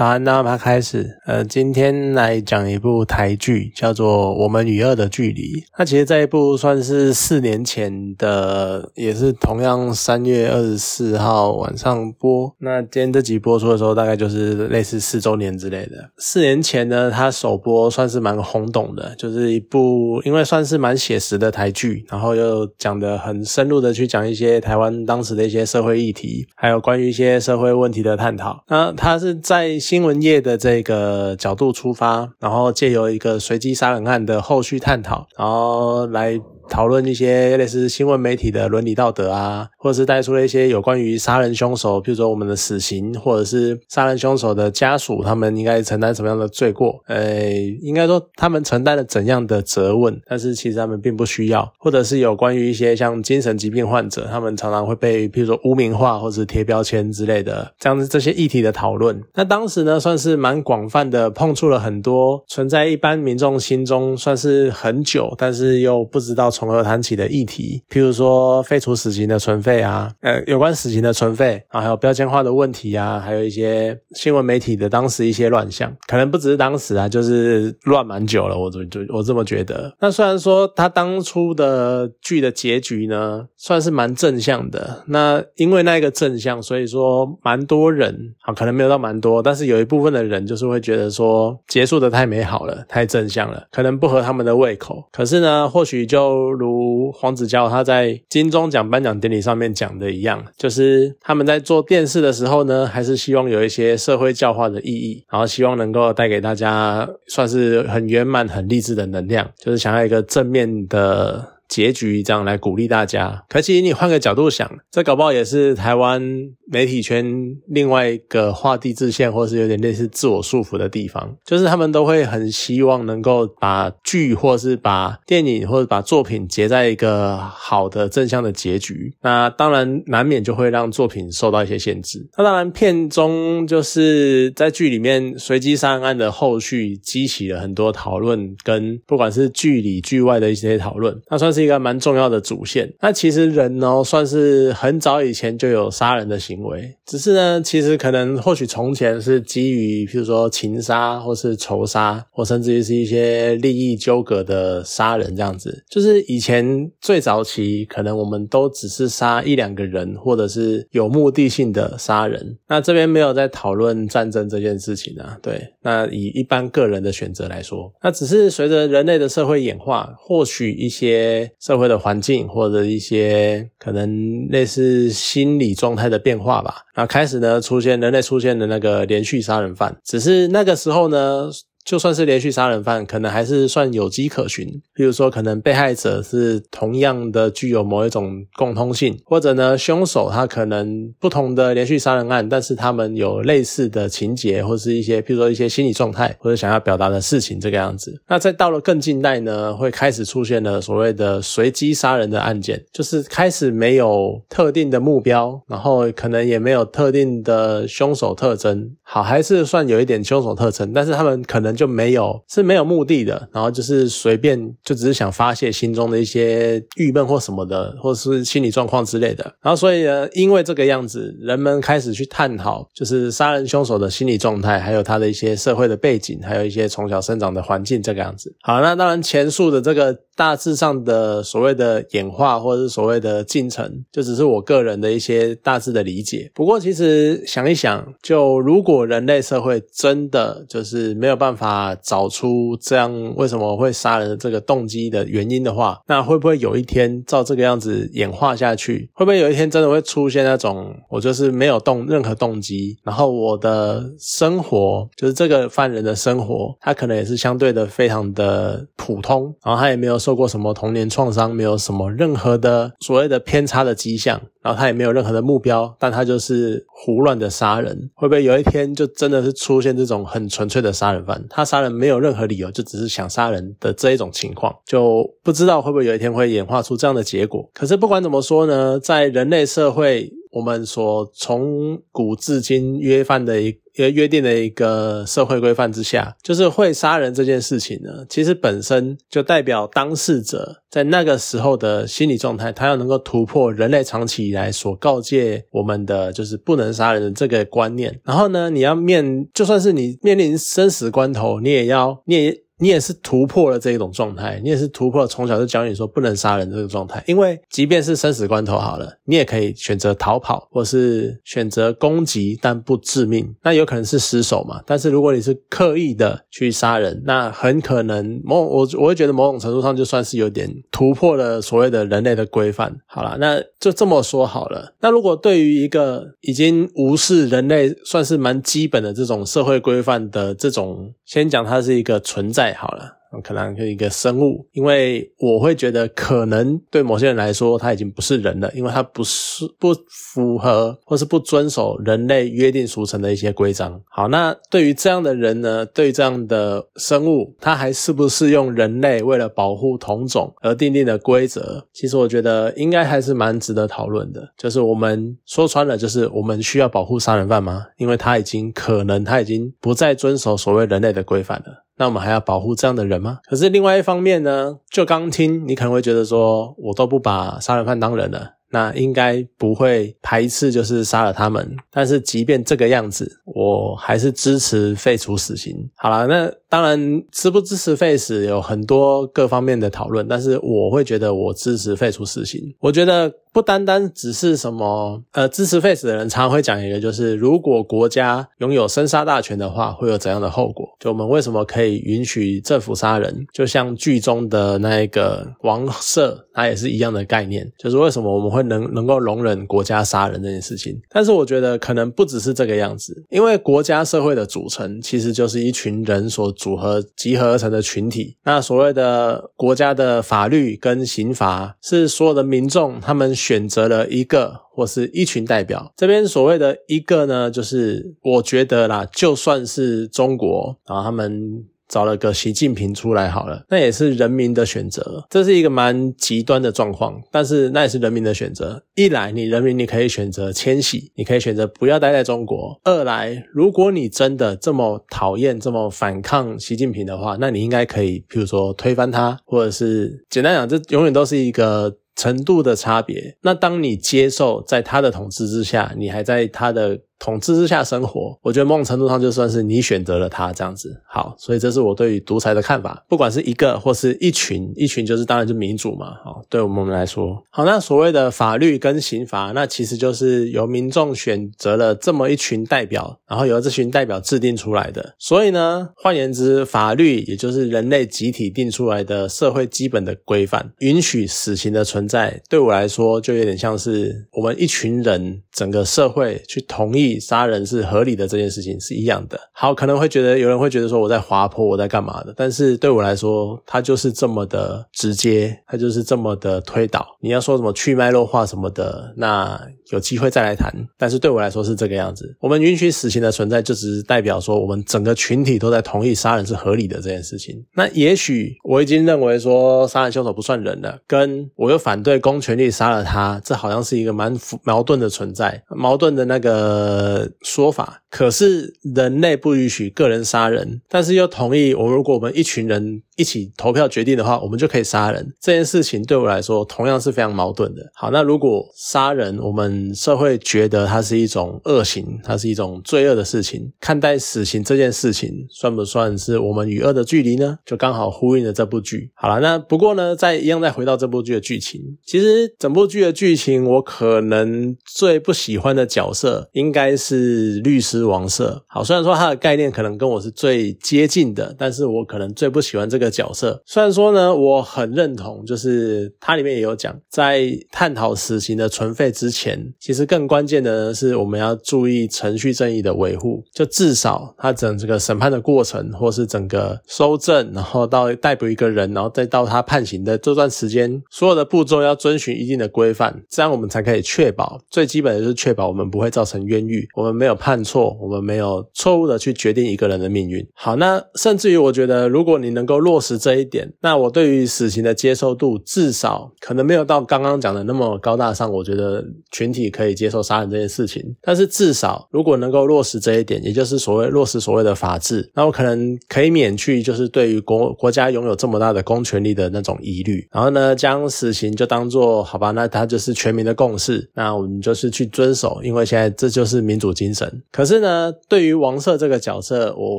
早安，那么开始。呃，今天来讲一部台剧，叫做《我们与恶的距离》。那其实这一部算是四年前的，也是同样三月二十四号晚上播。那今天这集播出的时候，大概就是类似四周年之类的。四年前呢，它首播算是蛮轰动的，就是一部因为算是蛮写实的台剧，然后又讲的很深入的去讲一些台湾当时的一些社会议题，还有关于一些社会问题的探讨。那它是在新闻业的这个角度出发，然后借由一个随机杀人案的后续探讨，然后来。讨论一些类似新闻媒体的伦理道德啊，或者是带出了一些有关于杀人凶手，比如说我们的死刑，或者是杀人凶手的家属，他们应该承担什么样的罪过？呃，应该说他们承担了怎样的责问？但是其实他们并不需要，或者是有关于一些像精神疾病患者，他们常常会被譬如说污名化或者是贴标签之类的这样子这些议题的讨论。那当时呢，算是蛮广泛的，碰触了很多存在一般民众心中算是很久，但是又不知道。从何谈起的议题，譬如说废除死刑的存废啊，呃，有关死刑的存废啊，还有标签化的问题啊，还有一些新闻媒体的当时一些乱象，可能不只是当时啊，就是乱蛮久了，我就就我这么觉得。那虽然说他当初的剧的结局呢，算是蛮正向的，那因为那个正向，所以说蛮多人啊，可能没有到蛮多，但是有一部分的人就是会觉得说结束的太美好了，太正向了，可能不合他们的胃口。可是呢，或许就如黄子佼他在金钟奖颁奖典礼上面讲的一样，就是他们在做电视的时候呢，还是希望有一些社会教化的意义，然后希望能够带给大家算是很圆满、很励志的能量，就是想要一个正面的。结局这样来鼓励大家，可其实你换个角度想，这搞不好也是台湾媒体圈另外一个画地自限，或是有点类似自我束缚的地方，就是他们都会很希望能够把剧，或是把电影，或者把作品结在一个好的正向的结局。那当然难免就会让作品受到一些限制。那当然片中就是在剧里面随机杀人案的后续，激起了很多讨论，跟不管是剧里剧外的一些讨论，那算是。一个蛮重要的主线。那其实人呢，算是很早以前就有杀人的行为，只是呢，其实可能或许从前是基于，譬如说情杀，或是仇杀，或甚至于是一些利益纠葛的杀人这样子。就是以前最早期，可能我们都只是杀一两个人，或者是有目的性的杀人。那这边没有在讨论战争这件事情啊。对，那以一般个人的选择来说，那只是随着人类的社会演化，或许一些。社会的环境或者一些可能类似心理状态的变化吧，然后开始呢出现人类出现的那个连续杀人犯，只是那个时候呢。就算是连续杀人犯，可能还是算有迹可循。比如说，可能被害者是同样的具有某一种共通性，或者呢，凶手他可能不同的连续杀人案，但是他们有类似的情节，或是一些，比如说一些心理状态，或者想要表达的事情，这个样子。那在到了更近代呢，会开始出现了所谓的随机杀人的案件，就是开始没有特定的目标，然后可能也没有特定的凶手特征。好，还是算有一点凶手特征，但是他们可能。就没有是没有目的的，然后就是随便就只是想发泄心中的一些郁闷或什么的，或是心理状况之类的。然后所以呢，因为这个样子，人们开始去探讨，就是杀人凶手的心理状态，还有他的一些社会的背景，还有一些从小生长的环境这个样子。好，那当然前述的这个大致上的所谓的演化或者是所谓的进程，就只是我个人的一些大致的理解。不过其实想一想，就如果人类社会真的就是没有办法。找出这样为什么会杀人的这个动机的原因的话，那会不会有一天照这个样子演化下去？会不会有一天真的会出现那种我就是没有动任何动机，然后我的生活就是这个犯人的生活，他可能也是相对的非常的普通，然后他也没有受过什么童年创伤，没有什么任何的所谓的偏差的迹象。然后他也没有任何的目标，但他就是胡乱的杀人。会不会有一天就真的是出现这种很纯粹的杀人犯？他杀人没有任何理由，就只是想杀人的这一种情况，就不知道会不会有一天会演化出这样的结果。可是不管怎么说呢，在人类社会。我们所从古至今约犯的一约约定的一个社会规范之下，就是会杀人这件事情呢，其实本身就代表当事者在那个时候的心理状态，他要能够突破人类长期以来所告诫我们的就是不能杀人的这个观念。然后呢，你要面就算是你面临生死关头，你也要你也。你也是突破了这一种状态，你也是突破了从小就教你说不能杀人这个状态。因为即便是生死关头好了，你也可以选择逃跑，或是选择攻击但不致命。那有可能是失手嘛？但是如果你是刻意的去杀人，那很可能某我我会觉得某种程度上就算是有点突破了所谓的人类的规范。好了，那就这么说好了。那如果对于一个已经无视人类算是蛮基本的这种社会规范的这种，先讲它是一个存在。好了。可能是一个生物，因为我会觉得，可能对某些人来说，他已经不是人了，因为他不是不符合或是不遵守人类约定俗成的一些规章。好，那对于这样的人呢，对于这样的生物，他还是不是用人类为了保护同种而定定的规则？其实我觉得应该还是蛮值得讨论的。就是我们说穿了，就是我们需要保护杀人犯吗？因为他已经可能他已经不再遵守所谓人类的规范了。那我们还要保护这样的人吗？可是另外一方面呢，就刚听你可能会觉得说，我都不把杀人犯当人了。那应该不会排斥，就是杀了他们。但是即便这个样子，我还是支持废除死刑。好了，那当然支不支持废死有很多各方面的讨论，但是我会觉得我支持废除死刑。我觉得不单单只是什么，呃，支持废死的人常常会讲一个，就是如果国家拥有生杀大权的话，会有怎样的后果？就我们为什么可以允许政府杀人？就像剧中的那一个王社，它也是一样的概念，就是为什么我们会。能能够容忍国家杀人这件事情，但是我觉得可能不只是这个样子，因为国家社会的组成其实就是一群人所组合集合而成的群体。那所谓的国家的法律跟刑罚，是所有的民众他们选择了一个或是一群代表。这边所谓的一个呢，就是我觉得啦，就算是中国，然后他们。找了个习近平出来好了，那也是人民的选择，这是一个蛮极端的状况，但是那也是人民的选择。一来，你人民你可以选择迁徙，你可以选择不要待在中国；二来，如果你真的这么讨厌、这么反抗习近平的话，那你应该可以，譬如说推翻他，或者是简单讲，这永远都是一个。程度的差别。那当你接受在他的统治之下，你还在他的统治之下生活，我觉得某种程度上就算是你选择了他这样子。好，所以这是我对于独裁的看法。不管是一个或是一群，一群就是当然就民主嘛。好，对我们来说，好，那所谓的法律跟刑罚，那其实就是由民众选择了这么一群代表，然后由这群代表制定出来的。所以呢，换言之，法律也就是人类集体定出来的社会基本的规范，允许死刑的。存在对我来说，就有点像是我们一群人整个社会去同意杀人是合理的这件事情是一样的。好，可能会觉得有人会觉得说我在滑坡，我在干嘛的？但是对我来说，它就是这么的直接，它就是这么的推导。你要说什么去脉络化什么的，那有机会再来谈。但是对我来说是这个样子。我们允许死刑的存在，就只是代表说我们整个群体都在同意杀人是合理的这件事情。那也许我已经认为说杀人凶手不算人了，跟我又反。对公权力杀了他，这好像是一个蛮矛盾的存在，矛盾的那个说法。可是人类不允许个人杀人，但是又同意我如果我们一群人。一起投票决定的话，我们就可以杀人。这件事情对我来说同样是非常矛盾的。好，那如果杀人，我们社会觉得它是一种恶行，它是一种罪恶的事情，看待死刑这件事情，算不算是我们与恶的距离呢？就刚好呼应了这部剧。好了，那不过呢，再一样再回到这部剧的剧情，其实整部剧的剧情，我可能最不喜欢的角色应该是律师王社。好，虽然说他的概念可能跟我是最接近的，但是我可能最不喜欢这个。角色虽然说呢，我很认同，就是它里面也有讲，在探讨死刑的存废之前，其实更关键的呢是我们要注意程序正义的维护。就至少他整这个审判的过程，或是整个收证，然后到逮捕一个人，然后再到他判刑的这段时间，所有的步骤要遵循一定的规范，这样我们才可以确保最基本的就是确保我们不会造成冤狱，我们没有判错，我们没有错误的去决定一个人的命运。好，那甚至于我觉得，如果你能够落。实这一点，那我对于死刑的接受度至少可能没有到刚刚讲的那么高大上。我觉得群体也可以接受杀人这件事情。但是至少如果能够落实这一点，也就是所谓落实所谓的法治，那我可能可以免去就是对于国国家拥有这么大的公权力的那种疑虑。然后呢，将死刑就当做好吧，那它就是全民的共识，那我们就是去遵守，因为现在这就是民主精神。可是呢，对于王赦这个角色，我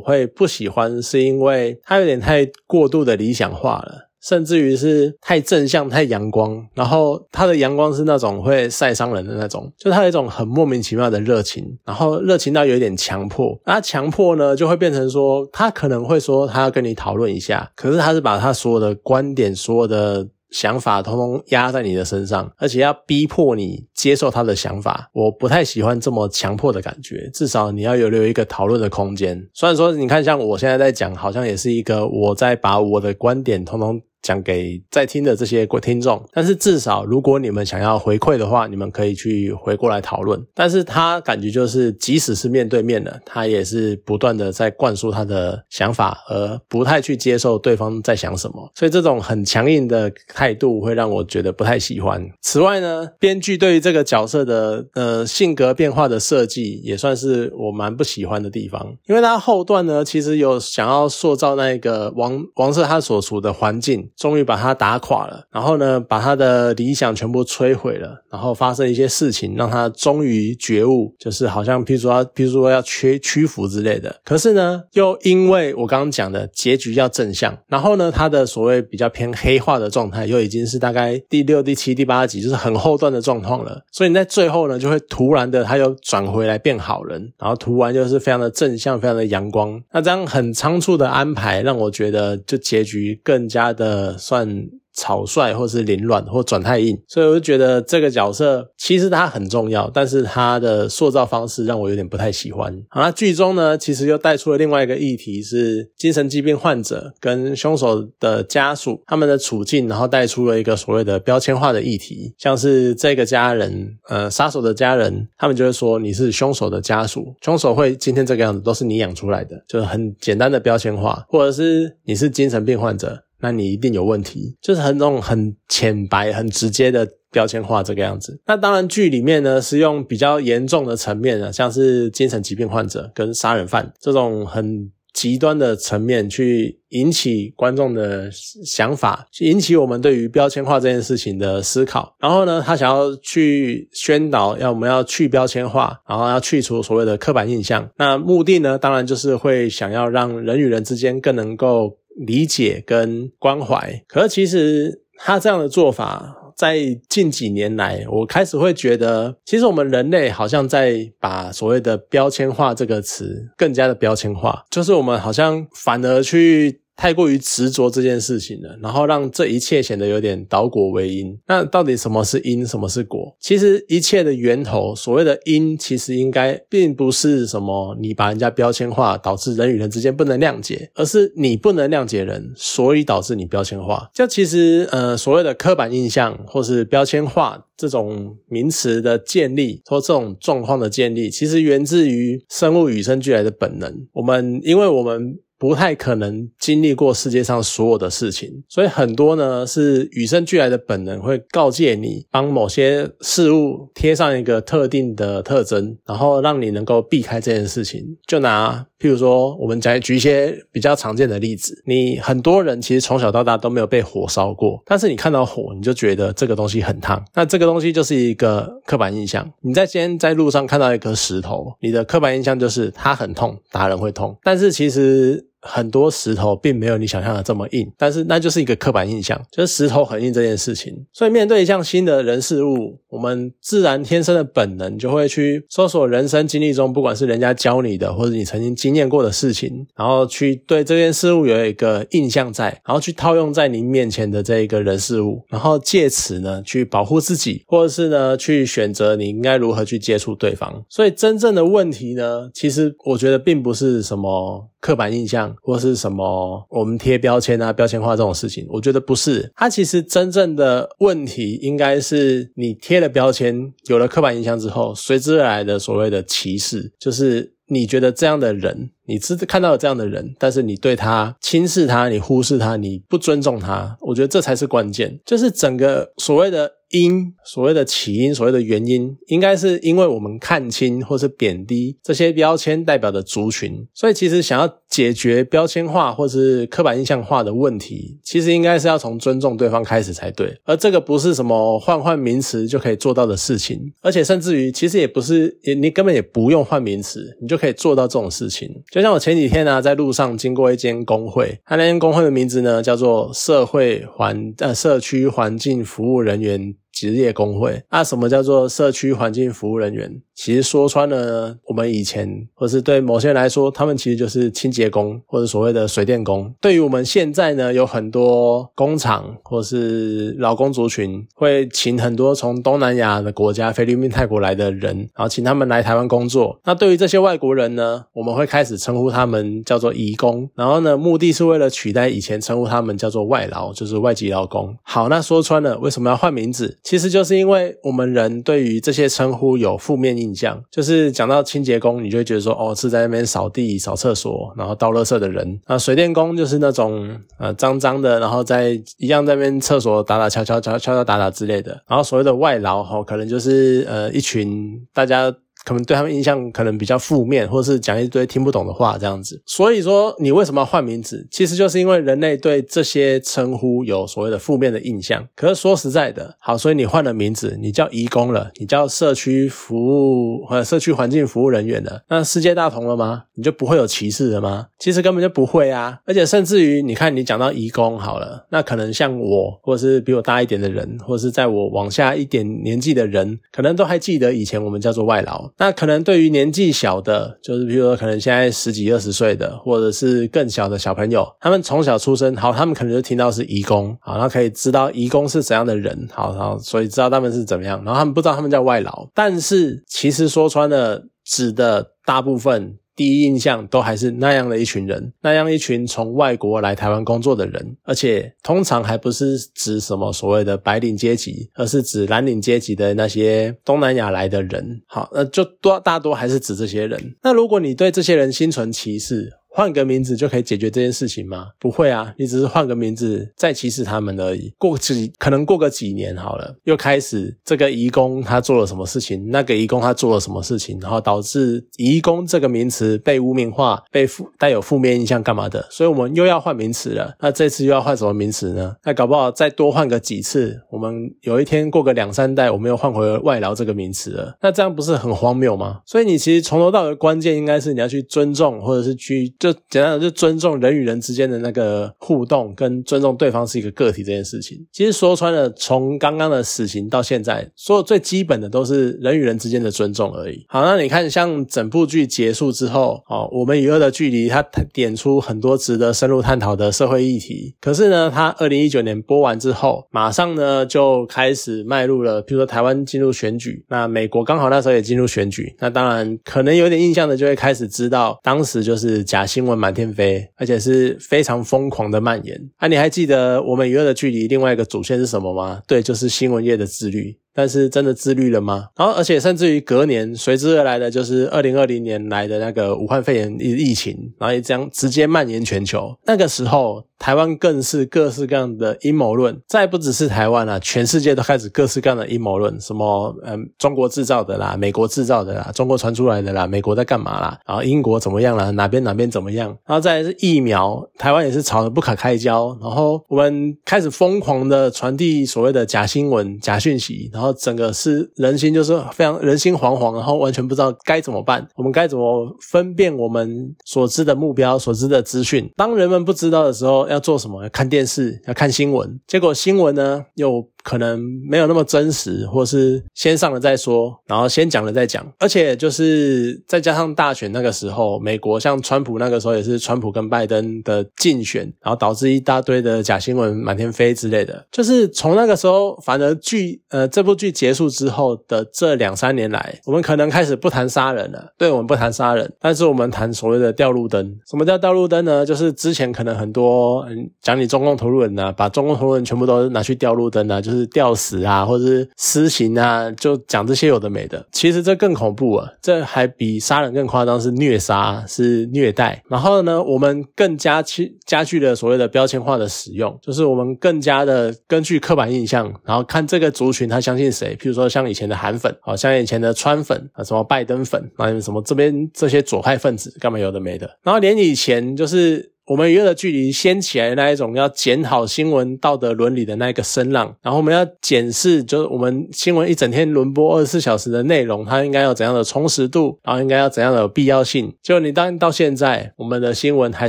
会不喜欢，是因为他有点太过度的理想化了。甚至于是太正向、太阳光，然后他的阳光是那种会晒伤人的那种，就他有一种很莫名其妙的热情，然后热情到有一点强迫。那强迫呢，就会变成说，他可能会说他要跟你讨论一下，可是他是把他所有的观点、所有的想法，通通压在你的身上，而且要逼迫你接受他的想法。我不太喜欢这么强迫的感觉，至少你要有留一个讨论的空间。虽然说，你看，像我现在在讲，好像也是一个我在把我的观点通通。讲给在听的这些听众，但是至少如果你们想要回馈的话，你们可以去回过来讨论。但是他感觉就是，即使是面对面的，他也是不断的在灌输他的想法，而不太去接受对方在想什么。所以这种很强硬的态度会让我觉得不太喜欢。此外呢，编剧对于这个角色的呃性格变化的设计，也算是我蛮不喜欢的地方。因为他后段呢，其实有想要塑造那个王王色他所处的环境。终于把他打垮了，然后呢，把他的理想全部摧毁了，然后发生一些事情，让他终于觉悟，就是好像譬如说，譬如说要屈屈服之类的。可是呢，又因为我刚刚讲的结局要正向，然后呢，他的所谓比较偏黑化的状态，又已经是大概第六、第七、第八集，就是很后段的状况了。所以你在最后呢，就会突然的他又转回来变好人，然后突然就是非常的正向，非常的阳光。那这样很仓促的安排，让我觉得就结局更加的呃。算。草率或是凌乱或转太硬，所以我就觉得这个角色其实他很重要，但是他的塑造方式让我有点不太喜欢。好，那剧中呢，其实又带出了另外一个议题，是精神疾病患者跟凶手的家属他们的处境，然后带出了一个所谓的标签化的议题，像是这个家人，呃，杀手的家人，他们就会说你是凶手的家属，凶手会今天这个样子都是你养出来的，就是很简单的标签化，或者是你是精神病患者。那你一定有问题，就是很那种很浅白、很直接的标签化这个样子。那当然，剧里面呢是用比较严重的层面啊，像是精神疾病患者跟杀人犯这种很极端的层面去引起观众的想法，引起我们对于标签化这件事情的思考。然后呢，他想要去宣导，要我们要去标签化，然后要去除所谓的刻板印象。那目的呢，当然就是会想要让人与人之间更能够。理解跟关怀，可是其实他这样的做法，在近几年来，我开始会觉得，其实我们人类好像在把所谓的标签化这个词更加的标签化，就是我们好像反而去。太过于执着这件事情了，然后让这一切显得有点倒果为因。那到底什么是因，什么是果？其实一切的源头，所谓的因，其实应该并不是什么你把人家标签化，导致人与人之间不能谅解，而是你不能谅解人，所以导致你标签化。就其实呃，所谓的刻板印象或是标签化这种名词的建立，或这种状况的建立，其实源自于生物与生俱来的本能。我们因为我们。不太可能经历过世界上所有的事情，所以很多呢是与生俱来的本能会告诫你，帮某些事物贴上一个特定的特征，然后让你能够避开这件事情。就拿譬如说，我们讲举一些比较常见的例子，你很多人其实从小到大都没有被火烧过，但是你看到火，你就觉得这个东西很烫，那这个东西就是一个刻板印象。你在今天在路上看到一颗石头，你的刻板印象就是它很痛，打人会痛，但是其实。很多石头并没有你想象的这么硬，但是那就是一个刻板印象，就是石头很硬这件事情。所以面对一项新的人事物，我们自然天生的本能就会去搜索人生经历中，不管是人家教你的，或者你曾经经验过的事情，然后去对这件事物有一个印象在，然后去套用在您面前的这一个人事物，然后借此呢去保护自己，或者是呢去选择你应该如何去接触对方。所以真正的问题呢，其实我觉得并不是什么。刻板印象或是什么，我们贴标签啊、标签化这种事情，我觉得不是。它其实真正的问题，应该是你贴了标签，有了刻板印象之后，随之而来的所谓的歧视，就是你觉得这样的人。你知看到了这样的人，但是你对他轻视他，你忽视他，你不尊重他，我觉得这才是关键。就是整个所谓的因，所谓的起因，所谓的原因，应该是因为我们看清或是贬低这些标签代表的族群，所以其实想要解决标签化或是刻板印象化的问题，其实应该是要从尊重对方开始才对。而这个不是什么换换名词就可以做到的事情，而且甚至于其实也不是，也你根本也不用换名词，你就可以做到这种事情。就像我前几天呢，在路上经过一间工会，他那间工会的名字呢叫做社会环呃社区环境服务人员。职业工会，那什么叫做社区环境服务人员？其实说穿了，我们以前或是对某些人来说，他们其实就是清洁工或者所谓的水电工。对于我们现在呢，有很多工厂或是劳工族群，会请很多从东南亚的国家，菲律宾、泰国来的人，然后请他们来台湾工作。那对于这些外国人呢，我们会开始称呼他们叫做移工，然后呢，目的是为了取代以前称呼他们叫做外劳，就是外籍劳工。好，那说穿了，为什么要换名字？其实就是因为我们人对于这些称呼有负面印象，就是讲到清洁工，你就会觉得说，哦，是在那边扫地、扫厕所，然后倒垃圾的人。那水电工就是那种呃脏脏的，然后在一样在那边厕所打打敲敲敲敲敲打打之类的。然后所谓的外劳哈，可能就是呃一群大家。可能对他们印象可能比较负面，或者是讲一堆听不懂的话这样子。所以说，你为什么要换名字？其实就是因为人类对这些称呼有所谓的负面的印象。可是说实在的，好，所以你换了名字，你叫移工了，你叫社区服务或者社区环境服务人员了，那世界大同了吗？你就不会有歧视了吗？其实根本就不会啊！而且甚至于，你看你讲到移工好了，那可能像我，或者是比我大一点的人，或者是在我往下一点年纪的人，可能都还记得以前我们叫做外劳。那可能对于年纪小的，就是比如说可能现在十几二十岁的，或者是更小的小朋友，他们从小出生，好，他们可能就听到是移工，好，然后可以知道移工是怎样的人，好，然后所以知道他们是怎么样，然后他们不知道他们叫外劳，但是其实说穿了，指的大部分。第一印象都还是那样的一群人，那样一群从外国来台湾工作的人，而且通常还不是指什么所谓的白领阶级，而是指蓝领阶级的那些东南亚来的人。好，那就多大多还是指这些人。那如果你对这些人心存歧视，换个名字就可以解决这件事情吗？不会啊，你只是换个名字再歧视他们而已。过几可能过个几年好了，又开始这个移工他做了什么事情，那个移工他做了什么事情，然后导致移工这个名词被污名化，被负带有负面印象干嘛的？所以我们又要换名词了。那这次又要换什么名词呢？那搞不好再多换个几次，我们有一天过个两三代，我们又换回外劳这个名词了。那这样不是很荒谬吗？所以你其实从头到尾关键应该是你要去尊重，或者是去。就简单的就尊重人与人之间的那个互动，跟尊重对方是一个个体这件事情。其实说穿了，从刚刚的死刑到现在，所有最基本的都是人与人之间的尊重而已。好，那你看，像整部剧结束之后，哦，我们与恶的距离，它点出很多值得深入探讨的社会议题。可是呢，它二零一九年播完之后，马上呢就开始迈入了，比如说台湾进入选举，那美国刚好那时候也进入选举，那当然可能有点印象的就会开始知道，当时就是假。新闻满天飞，而且是非常疯狂的蔓延。啊，你还记得我们娱乐的距离另外一个主线是什么吗？对，就是新闻业的自律。但是真的自律了吗？然后，而且甚至于隔年随之而来的就是二零二零年来的那个武汉肺炎疫疫情，然后也将直接蔓延全球。那个时候，台湾更是各式各样的阴谋论，再不只是台湾了，全世界都开始各式各样的阴谋论，什么嗯，中国制造的啦，美国制造的啦，中国传出来的啦，美国在干嘛啦？然后英国怎么样啦？哪边哪边怎么样？然后再是疫苗，台湾也是吵得不可开交。然后我们开始疯狂的传递所谓的假新闻、假讯息，然后。然后整个是人心就是非常人心惶惶，然后完全不知道该怎么办。我们该怎么分辨我们所知的目标、所知的资讯？当人们不知道的时候，要做什么？要看电视，要看新闻。结果新闻呢，又。可能没有那么真实，或是先上了再说，然后先讲了再讲，而且就是再加上大选那个时候，美国像川普那个时候也是川普跟拜登的竞选，然后导致一大堆的假新闻满天飞之类的。就是从那个时候，反而剧呃这部剧结束之后的这两三年来，我们可能开始不谈杀人了。对我们不谈杀人，但是我们谈所谓的掉路灯。什么叫掉路灯呢？就是之前可能很多嗯讲你中共投入人呐，把中共投入人全部都拿去掉路灯啊，就。就是吊死啊，或者是私刑啊，就讲这些有的没的。其实这更恐怖啊，这还比杀人更夸张，是虐杀，是虐待。然后呢，我们更加去加剧了所谓的标签化的使用，就是我们更加的根据刻板印象，然后看这个族群他相信谁。譬如说像以前的韩粉，好像以前的川粉啊，什么拜登粉啊，什么这边这些左派分子干嘛有的没的。然后连以前就是。我们娱乐的距离掀起来那一种要检讨新闻道德伦理的那一个声浪，然后我们要检视，就是我们新闻一整天轮播二十四小时的内容，它应该有怎样的充实度，然后应该要怎样的必要性。就你当到现在，我们的新闻还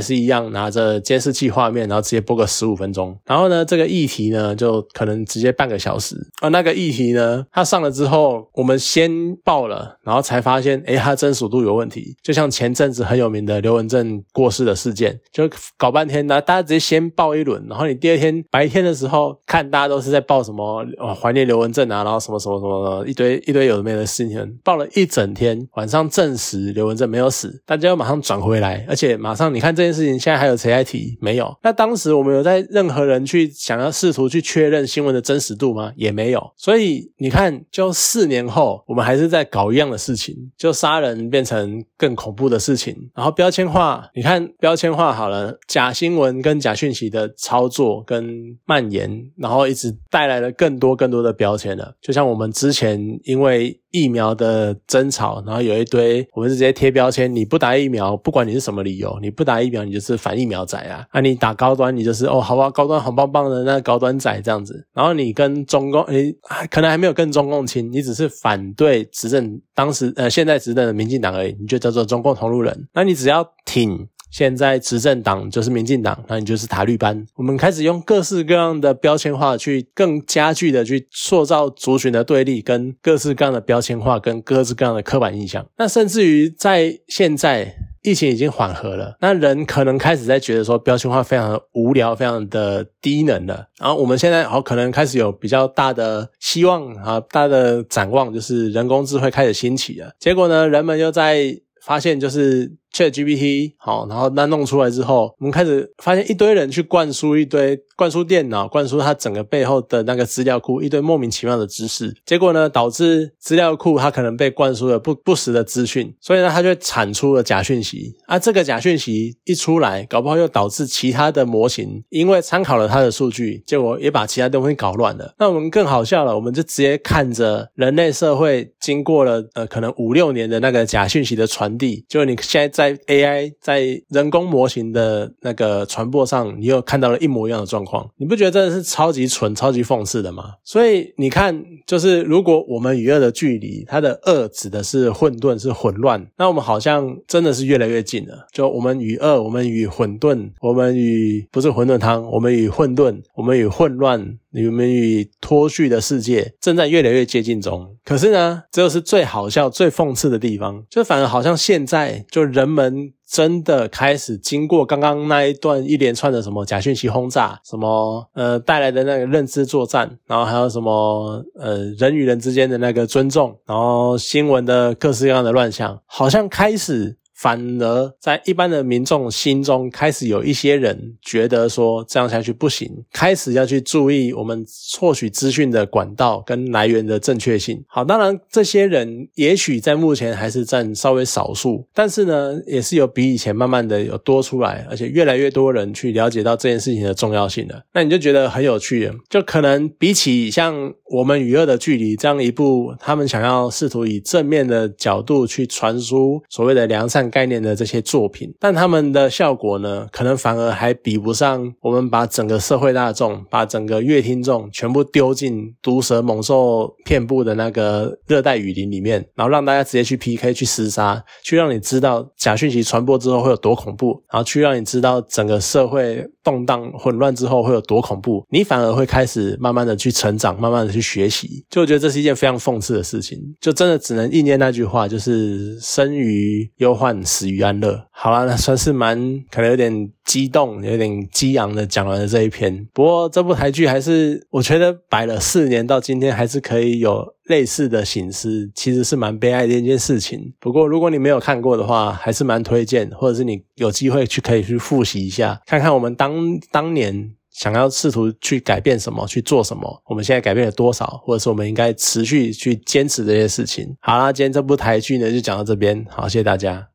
是一样拿着监视器画面，然后直接播个十五分钟，然后呢，这个议题呢就可能直接半个小时，而那个议题呢，它上了之后，我们先报了，然后才发现，诶，它真实度有问题。就像前阵子很有名的刘文正过世的事件，就。搞半天，那大家直接先报一轮，然后你第二天白天的时候看，大家都是在报什么哦怀念刘文正啊，然后什么什么什么一堆一堆有的没的事情，报了一整天，晚上证实刘文正没有死，大家又马上转回来，而且马上你看这件事情，现在还有谁在提？没有。那当时我们有在任何人去想要试图去确认新闻的真实度吗？也没有。所以你看，就四年后，我们还是在搞一样的事情，就杀人变成更恐怖的事情，然后标签化，你看标签化好了。呃假新闻跟假讯息的操作跟蔓延，然后一直带来了更多更多的标签了。就像我们之前因为疫苗的争吵，然后有一堆我们是直接贴标签，你不打疫苗，不管你是什么理由，你不打疫苗，你就是反疫苗仔啊。啊，你打高端，你就是哦，好吧，高端好棒棒的那高端仔这样子。然后你跟中共，你可能还没有跟中共亲，你只是反对执政当时呃现在执政的民进党而已，你就叫做中共同路人。那你只要挺。现在执政党就是民进党，那你就是塔绿班。我们开始用各式各样的标签化，去更加剧的去塑造族群的对立，跟各式各样的标签化，跟各式各样的刻板印象。那甚至于在现在疫情已经缓和了，那人可能开始在觉得说标签化非常的无聊，非常的低能了。然后我们现在好可能开始有比较大的希望啊，大的展望，就是人工智慧开始兴起了。结果呢，人们又在发现就是。ChatGPT 好，然后那弄出来之后，我们开始发现一堆人去灌输一堆灌输电脑，灌输它整个背后的那个资料库，一堆莫名其妙的知识。结果呢，导致资料库它可能被灌输了不不实的资讯，所以呢，它就产出了假讯息。啊，这个假讯息一出来，搞不好又导致其他的模型因为参考了它的数据，结果也把其他东西搞乱了。那我们更好笑了，我们就直接看着人类社会经过了呃可能五六年的那个假讯息的传递，就你现在在。在 AI 在人工模型的那个传播上，你又看到了一模一样的状况，你不觉得真的是超级蠢、超级讽刺的吗？所以你看，就是如果我们与恶的距离，它的恶指的是混沌、是混乱，那我们好像真的是越来越近了。就我们与恶，我们与混沌，我们与不是混沌汤，我们与混沌，我们与混乱。你们与脱序的世界正在越来越接近中，可是呢，这又是最好笑、最讽刺的地方，就反而好像现在就人们真的开始经过刚刚那一段一连串的什么假讯息轰炸，什么呃带来的那个认知作战，然后还有什么呃人与人之间的那个尊重，然后新闻的各式各样的乱象，好像开始。反而在一般的民众心中，开始有一些人觉得说这样下去不行，开始要去注意我们获取资讯的管道跟来源的正确性。好，当然这些人也许在目前还是占稍微少数，但是呢，也是有比以前慢慢的有多出来，而且越来越多人去了解到这件事情的重要性了。那你就觉得很有趣，就可能比起像我们与恶的距离这样一部，他们想要试图以正面的角度去传输所谓的良善。概念的这些作品，但他们的效果呢，可能反而还比不上我们把整个社会大众、把整个乐听众全部丢进毒蛇猛兽遍布的那个热带雨林里面，然后让大家直接去 PK、去厮杀，去让你知道假讯息传播之后会有多恐怖，然后去让你知道整个社会动荡混乱之后会有多恐怖，你反而会开始慢慢的去成长，慢慢的去学习。就我觉得这是一件非常讽刺的事情，就真的只能应验那句话，就是生于忧患。死于安乐。好了，那算是蛮可能有点激动、有点激昂的讲完了这一篇。不过这部台剧还是我觉得摆了四年到今天还是可以有类似的形式，其实是蛮悲哀的一件事情。不过如果你没有看过的话，还是蛮推荐，或者是你有机会去可以去复习一下，看看我们当当年。想要试图去改变什么，去做什么，我们现在改变了多少，或者是我们应该持续去坚持这些事情。好啦，今天这部台剧呢就讲到这边，好，谢谢大家。